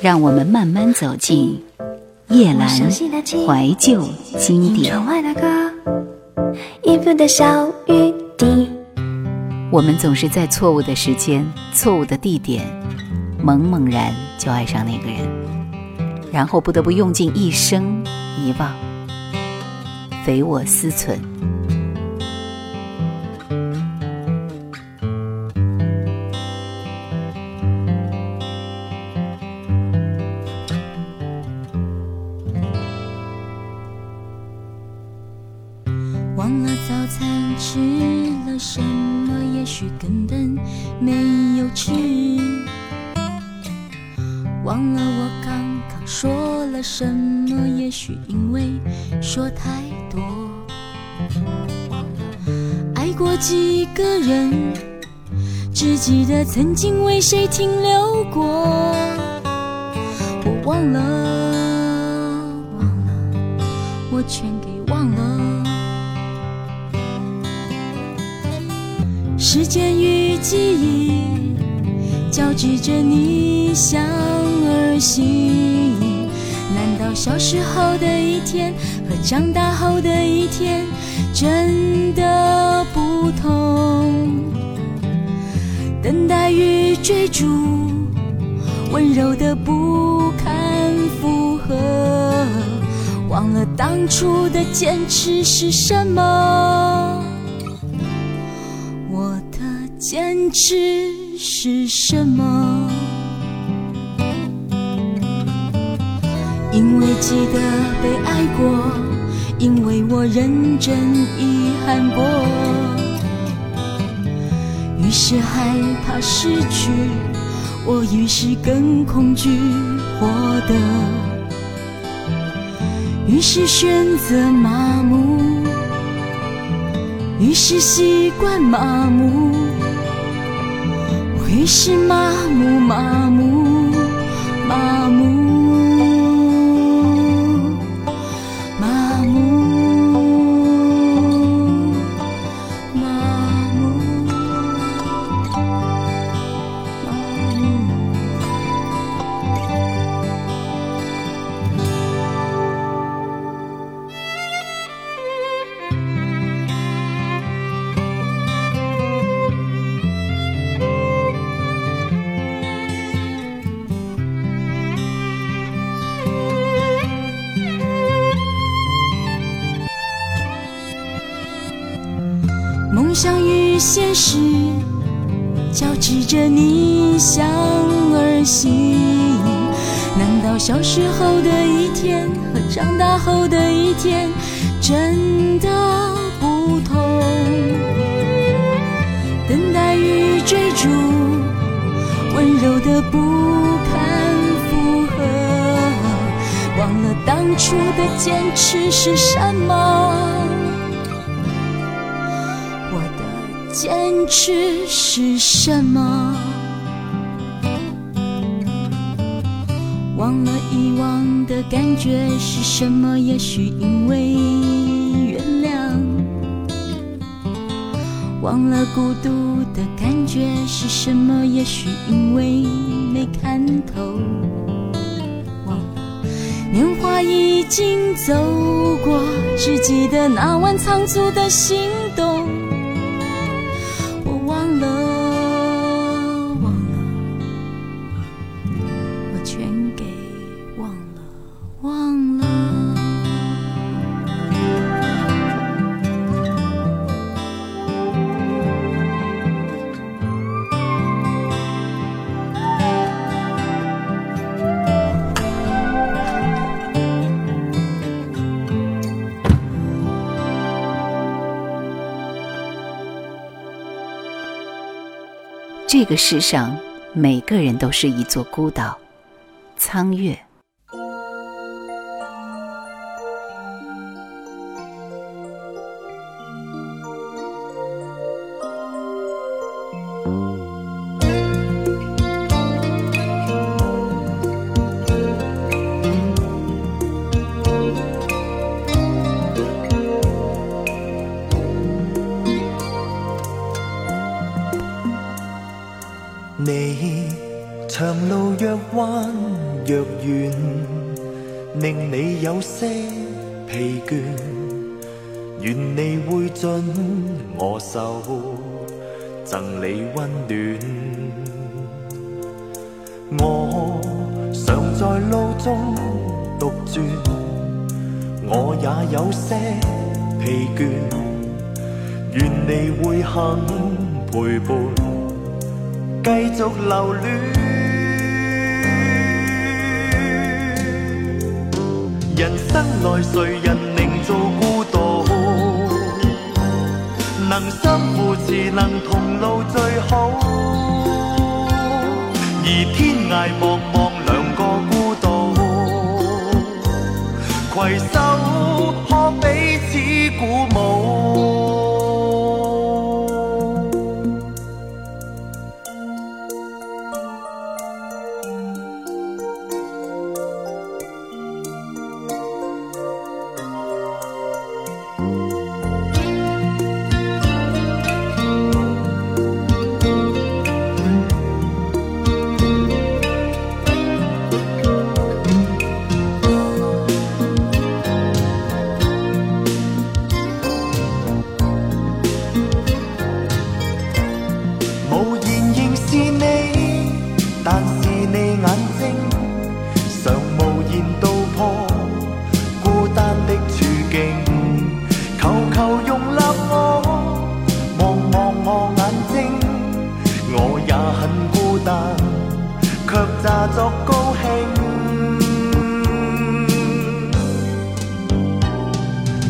让我们慢慢走进夜阑怀旧经典。我们总是在错误的时间、错误的地点，猛猛然就爱上那个人，然后不得不用尽一生遗忘，匪我思存。忘了我刚刚说了什么，也许因为说太多。爱过几个人，只记得曾经为谁停留过。我忘了，忘了，我全给忘了。时间与记忆交织着你想心，难道小时候的一天和长大后的一天真的不同？等待与追逐，温柔的不堪负荷，忘了当初的坚持是什么。我的坚持是什么？记得被爱过，因为我认真遗憾过，于是害怕失去，我于是更恐惧获得，于是选择麻木，于是习惯麻木。于是麻木，麻木，小时候的一天和长大后的一天真的不同？等待与追逐，温柔的不堪负荷，忘了当初的坚持是什么。我的坚持是什么？忘了遗忘的感觉是什么？也许因为原谅。忘了孤独的感觉是什么？也许因为没看透。年华已经走过，只记得那晚仓促的心这个世上，每个人都是一座孤岛，苍月。有些疲倦。愿你会准我手，赠你温暖。我常在路中独转，我也有些疲倦。愿你会肯陪伴，继续留恋。人生来，谁人宁做孤独？能相扶持，能同路最好。而天涯茫茫，两个孤独，携手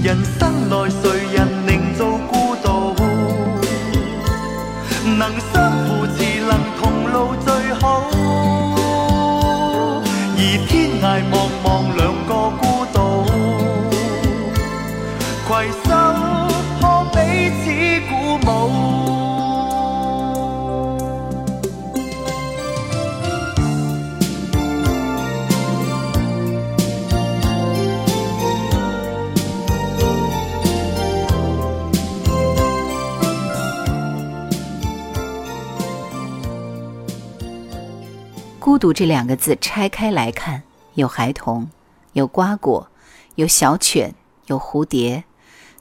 人生来，谁人宁做孤独？能独这两个字拆开来看，有孩童，有瓜果，有小犬，有蝴蝶，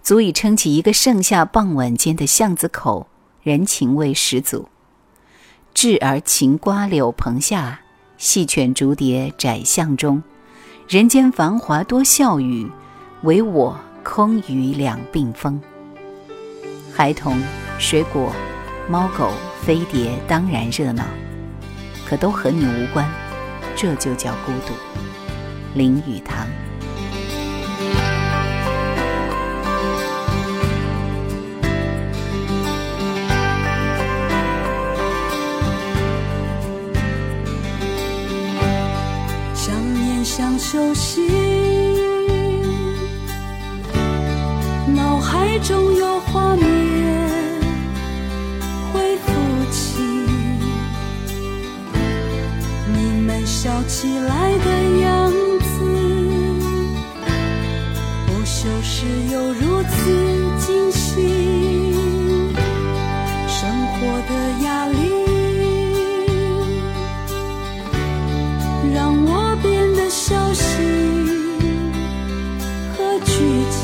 足以撑起一个盛夏傍晚间的巷子口，人情味十足。稚儿擎瓜柳棚下，细犬逐蝶窄巷中。人间繁华多笑语，唯我空余两鬓风。孩童、水果、猫狗、飞碟当然热闹。可都和你无关，这就叫孤独。林语堂。想念像熟悉，脑海中有画面起来的样子，不修饰又如此惊喜。生活的压力让我变得小心和拘谨。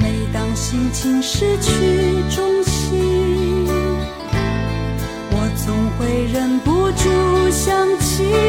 每当心情失去想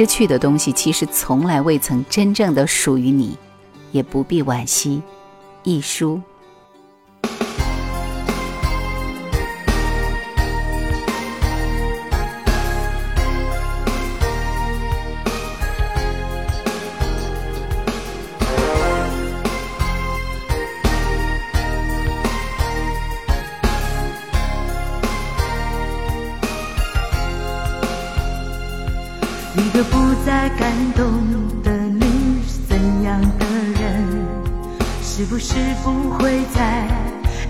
失去的东西，其实从来未曾真正的属于你，也不必惋惜。一书。是不会再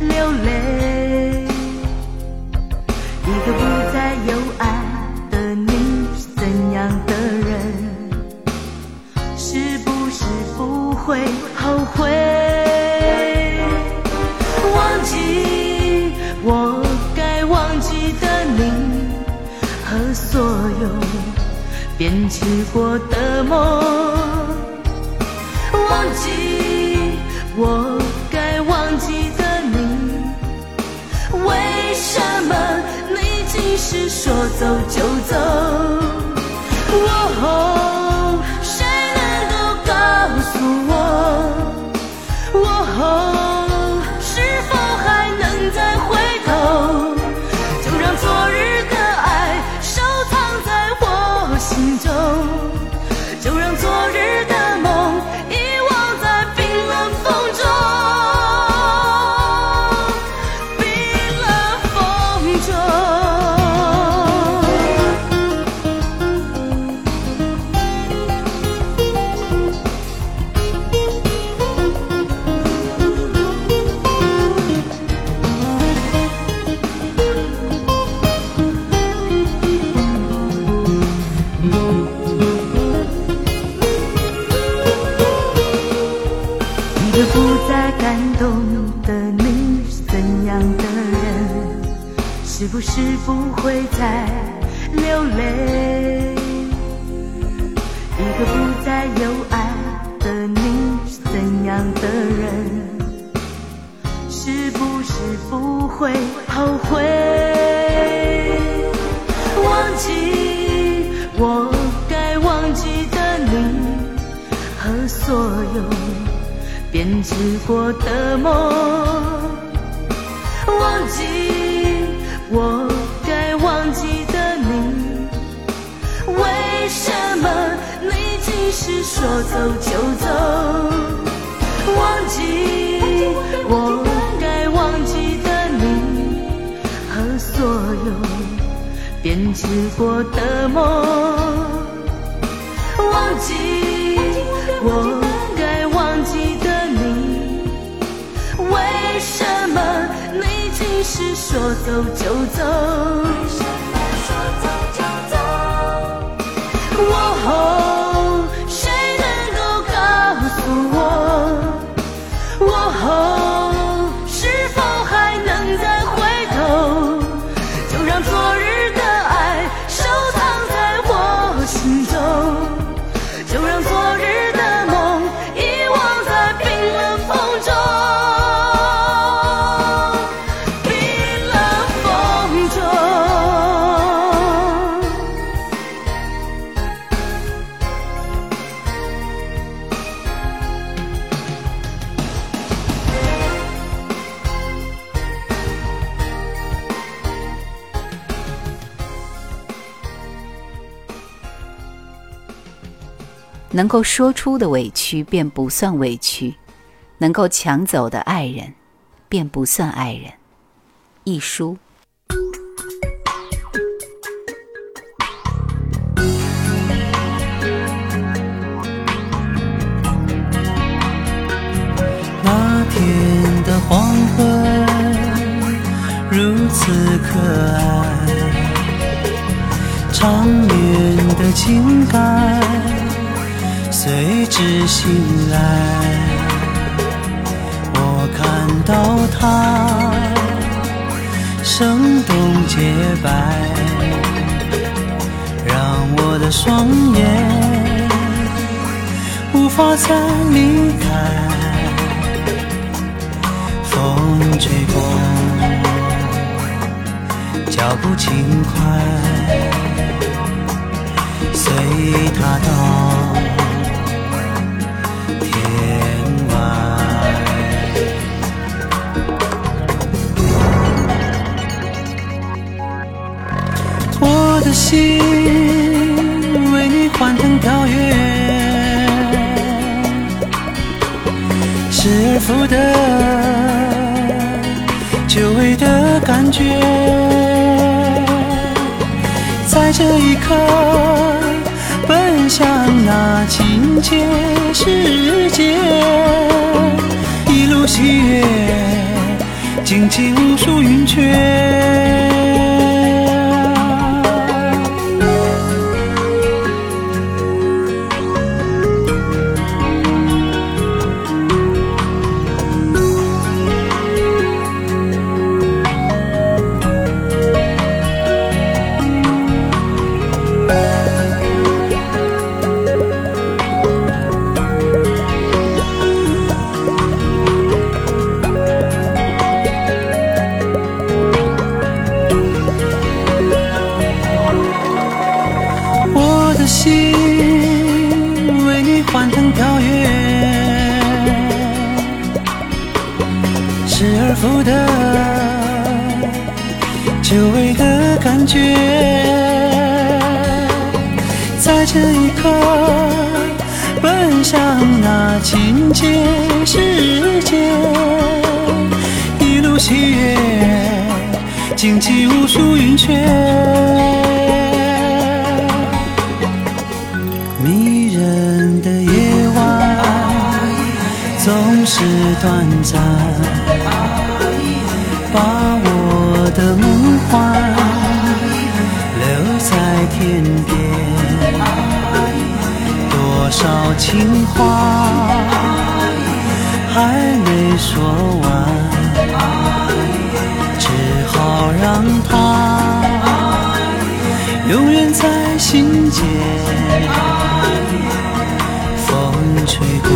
流泪？一个不再有爱的你怎样的人？是不是不会后悔？忘记我该忘记的你和所有。编织过的梦，走就走？不会再流泪？一个不再有爱的你怎样的人？是不是不会后悔？忘记我该忘记的你和所有。编织过的梦，是说走就走？忘记我该忘记的你和所有编织过的梦，忘记我该忘记的你。为什么你总是说走就走？能够说出的委屈便不算委屈，能够抢走的爱人便不算爱人。一书。那天的黄昏如此可爱，长远的情感随之醒来。我看到他生动洁白，让我的双眼无法再离开。风吹过，脚步轻快，随他到心为你欢腾跳跃，失而复得，久违的感觉，在这一刻奔向那情切世界，一路喜悦，荆棘无数云雀。失而复得，久违的感觉，在这一刻奔向那情切世界，一路喜悦，荆棘无数云雀。迷人的夜晚总是短暂，情话还没说完，只好让它永远在心间。风吹过，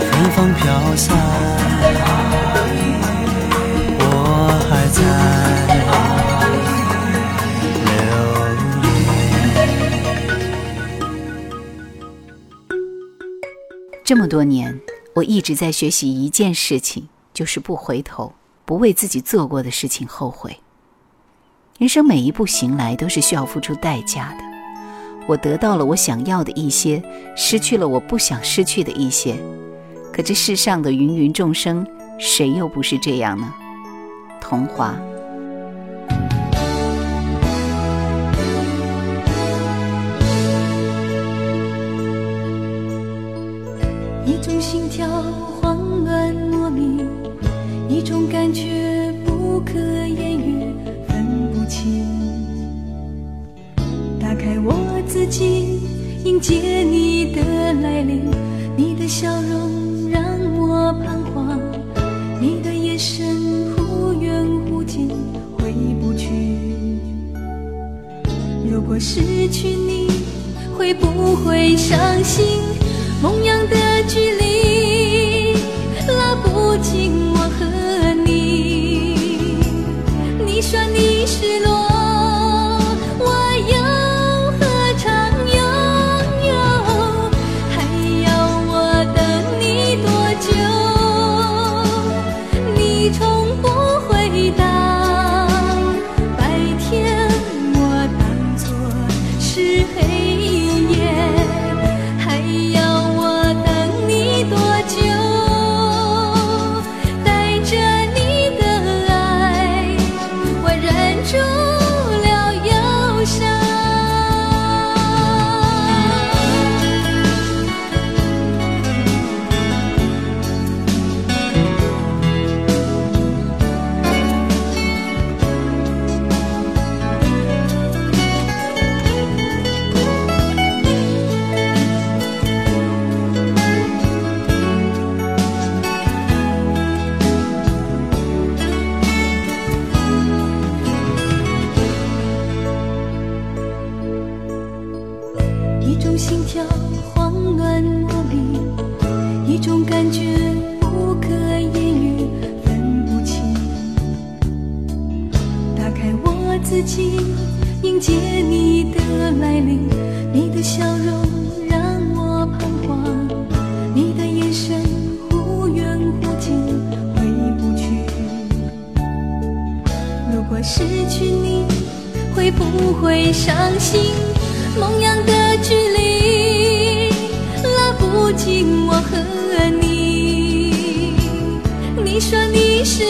芬芳飘散，这么多年，我一直在学习一件事情，就是不回头，不为自己做过的事情后悔。人生每一步行来都是需要付出代价的。我得到了我想要的一些，失去了我不想失去的一些。可这世上的芸芸众生，谁又不是这样呢？童话。一种心跳慌乱莫名，一种感觉不可言喻，分不清。打开我自己，迎接你的来临。你的笑容让我彷徨，你的眼神忽远忽近，回不去。如果失去你，会不会伤心？打开我自己，迎接你的来临，你的笑容让我彷徨，你的眼神忽远忽近，回不去。如果失去你，会不会伤心？梦样的距离，拉不近我和你。你说你是。